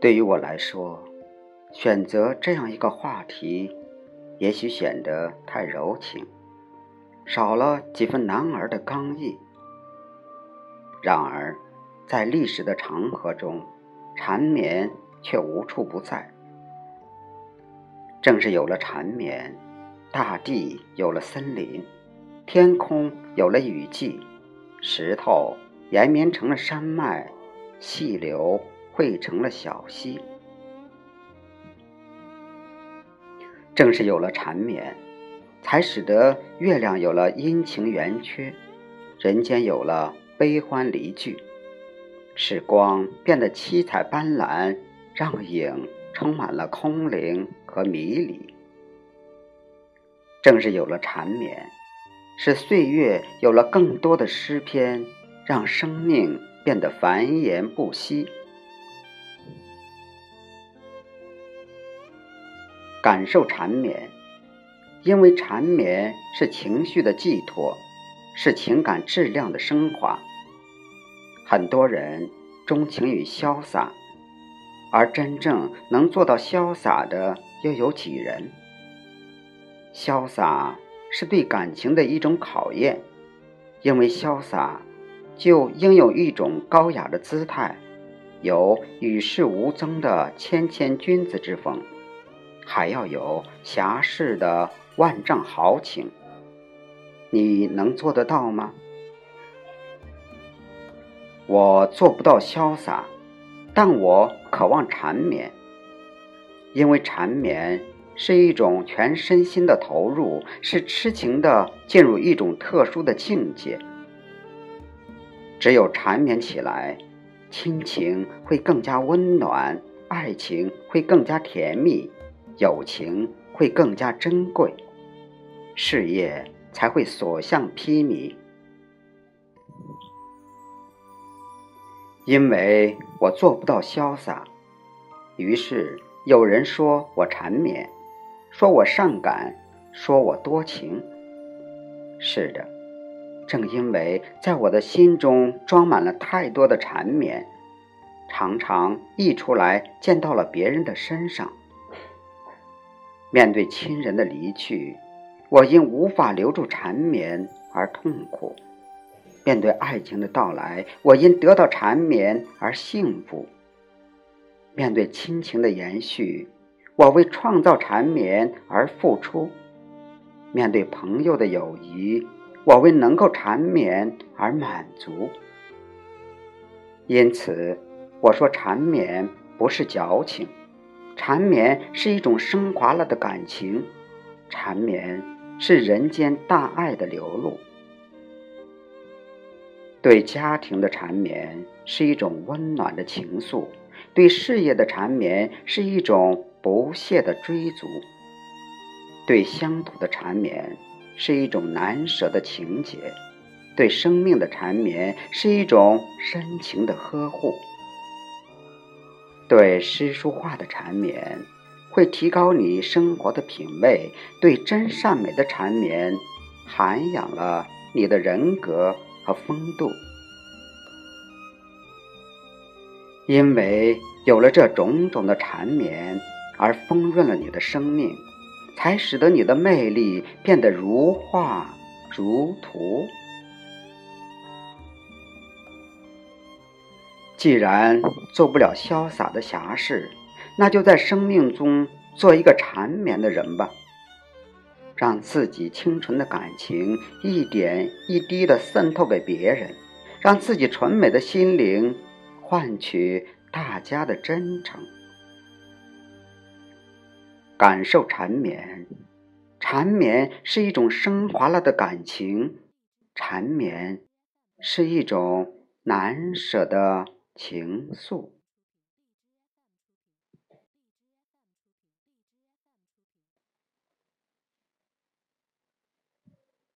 对于我来说，选择这样一个话题，也许显得太柔情，少了几分男儿的刚毅。然而，在历史的长河中，缠绵却无处不在。正是有了缠绵，大地有了森林，天空有了雨季，石头延绵成了山脉，细流。汇成了小溪，正是有了缠绵，才使得月亮有了阴晴圆缺，人间有了悲欢离聚，使光变得七彩斑斓，让影充满了空灵和迷离。正是有了缠绵，使岁月有了更多的诗篇，让生命变得繁衍不息。感受缠绵，因为缠绵是情绪的寄托，是情感质量的升华。很多人钟情于潇洒，而真正能做到潇洒的又有几人？潇洒是对感情的一种考验，因为潇洒就应有一种高雅的姿态，有与世无争的谦谦君子之风。还要有侠士的万丈豪情，你能做得到吗？我做不到潇洒，但我渴望缠绵，因为缠绵是一种全身心的投入，是痴情的进入一种特殊的境界。只有缠绵起来，亲情会更加温暖，爱情会更加甜蜜。友情会更加珍贵，事业才会所向披靡。因为我做不到潇洒，于是有人说我缠绵，说我善感，说我多情。是的，正因为在我的心中装满了太多的缠绵，常常溢出来，溅到了别人的身上。面对亲人的离去，我因无法留住缠绵而痛苦；面对爱情的到来，我因得到缠绵而幸福；面对亲情的延续，我为创造缠绵而付出；面对朋友的友谊，我为能够缠绵而满足。因此，我说缠绵不是矫情。缠绵是一种升华了的感情，缠绵是人间大爱的流露。对家庭的缠绵是一种温暖的情愫，对事业的缠绵是一种不懈的追逐，对乡土的缠绵是一种难舍的情结，对生命的缠绵是一种深情的呵护。对诗书画的缠绵，会提高你生活的品味；对真善美的缠绵，涵养了你的人格和风度。因为有了这种种的缠绵，而丰润了你的生命，才使得你的魅力变得如画如图。既然做不了潇洒的侠士，那就在生命中做一个缠绵的人吧，让自己清纯的感情一点一滴的渗透给别人，让自己纯美的心灵换取大家的真诚，感受缠绵。缠绵是一种升华了的感情，缠绵是一种难舍的。情愫。